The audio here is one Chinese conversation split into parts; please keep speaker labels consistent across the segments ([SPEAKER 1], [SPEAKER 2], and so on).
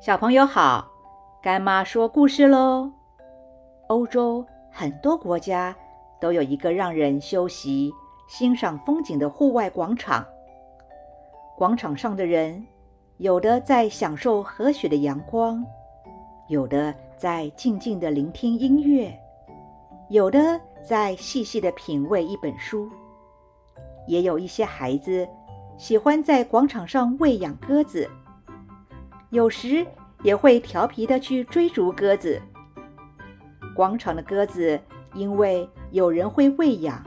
[SPEAKER 1] 小朋友好，干妈说故事喽。欧洲很多国家都有一个让人休息、欣赏风景的户外广场。广场上的人，有的在享受和煦的阳光，有的在静静的聆听音乐，有的在细细的品味一本书，也有一些孩子喜欢在广场上喂养鸽子。有时也会调皮的去追逐鸽子。广场的鸽子因为有人会喂养，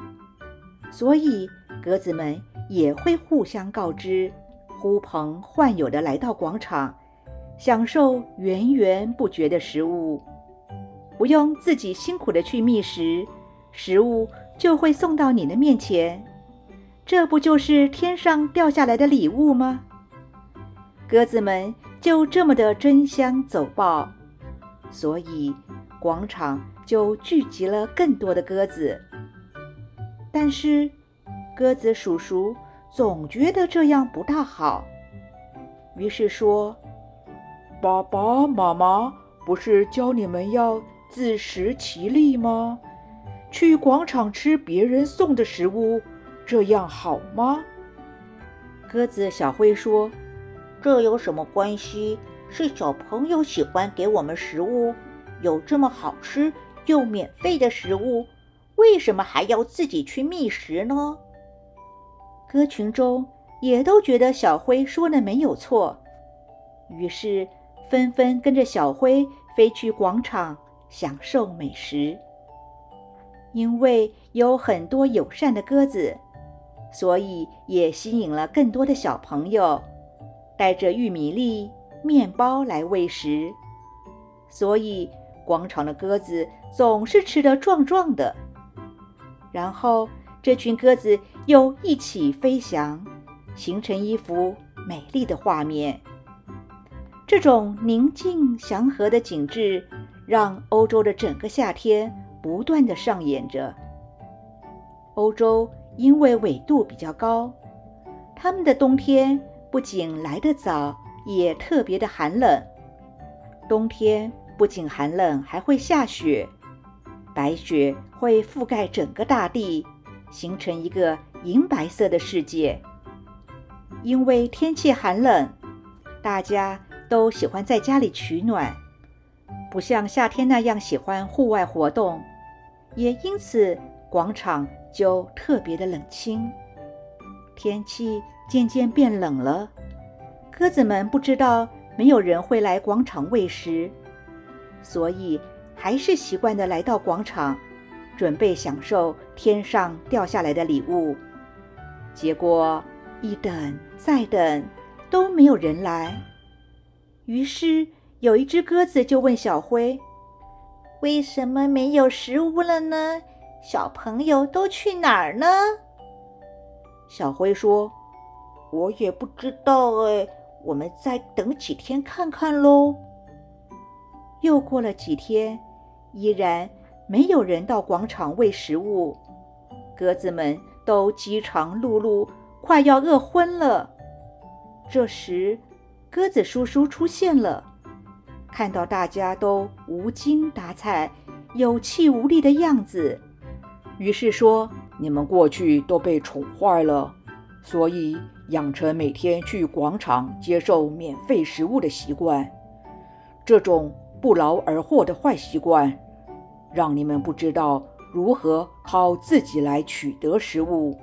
[SPEAKER 1] 所以鸽子们也会互相告知，呼朋唤友的来到广场，享受源源不绝的食物，不用自己辛苦的去觅食，食物就会送到你的面前。这不就是天上掉下来的礼物吗？鸽子们。就这么的争相走报，所以广场就聚集了更多的鸽子。但是鸽子叔叔总觉得这样不大好，于是说：“
[SPEAKER 2] 爸爸妈妈不是教你们要自食其力吗？去广场吃别人送的食物，这样好吗？”
[SPEAKER 1] 鸽子小灰说。
[SPEAKER 3] 这有什么关系？是小朋友喜欢给我们食物，有这么好吃又免费的食物，为什么还要自己去觅食呢？
[SPEAKER 1] 鸽群中也都觉得小灰说的没有错，于是纷纷跟着小灰飞去广场享受美食。因为有很多友善的鸽子，所以也吸引了更多的小朋友。带着玉米粒、面包来喂食，所以广场的鸽子总是吃得壮壮的。然后，这群鸽子又一起飞翔，形成一幅美丽的画面。这种宁静祥和的景致，让欧洲的整个夏天不断的上演着。欧洲因为纬度比较高，他们的冬天。不仅来得早，也特别的寒冷。冬天不仅寒冷，还会下雪，白雪会覆盖整个大地，形成一个银白色的世界。因为天气寒冷，大家都喜欢在家里取暖，不像夏天那样喜欢户外活动，也因此广场就特别的冷清。天气。渐渐变冷了，鸽子们不知道没有人会来广场喂食，所以还是习惯的来到广场，准备享受天上掉下来的礼物。结果一等再等都没有人来，于是有一只鸽子就问小灰：“
[SPEAKER 3] 为什么没有食物了呢？小朋友都去哪儿呢？”
[SPEAKER 1] 小灰说。
[SPEAKER 3] 我也不知道哎，我们再等几天看看喽。
[SPEAKER 1] 又过了几天，依然没有人到广场喂食物，鸽子们都饥肠辘辘，快要饿昏了。这时，鸽子叔叔出现了，看到大家都无精打采、有气无力的样子，于是说：“
[SPEAKER 2] 你们过去都被宠坏了，所以。”养成每天去广场接受免费食物的习惯，这种不劳而获的坏习惯，让你们不知道如何靠自己来取得食物，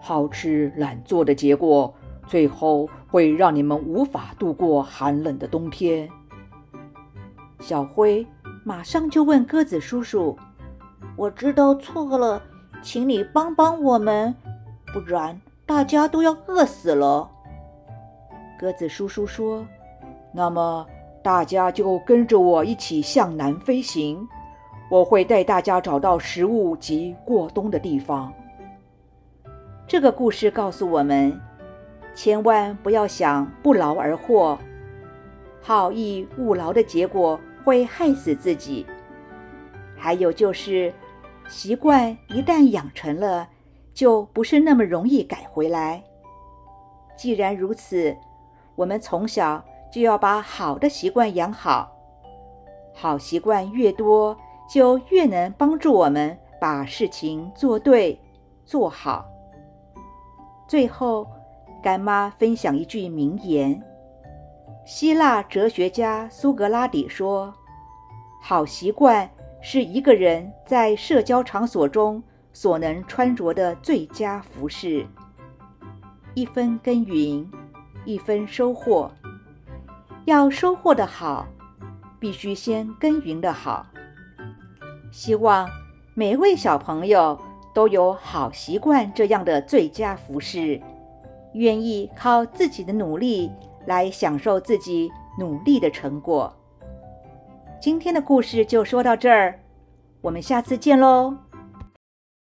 [SPEAKER 2] 好吃懒做的结果，最后会让你们无法度过寒冷的冬天。
[SPEAKER 1] 小灰马上就问鸽子叔叔：“
[SPEAKER 3] 我知道错了，请你帮帮我们，不然……”大家都要饿死了。
[SPEAKER 1] 鸽子叔叔说：“
[SPEAKER 2] 那么大家就跟着我一起向南飞行，我会带大家找到食物及过冬的地方。”
[SPEAKER 1] 这个故事告诉我们，千万不要想不劳而获，好逸恶劳的结果会害死自己。还有就是，习惯一旦养成了。就不是那么容易改回来。既然如此，我们从小就要把好的习惯养好。好习惯越多，就越能帮助我们把事情做对、做好。最后，干妈分享一句名言：希腊哲学家苏格拉底说，“好习惯是一个人在社交场所中所能穿着的最佳服饰。”一分耕耘，一分收获。要收获的好，必须先耕耘的好。希望每位小朋友都有好习惯这样的最佳服饰，愿意靠自己的努力来享受自己努力的成果。今天的故事就说到这儿，我们下次见喽。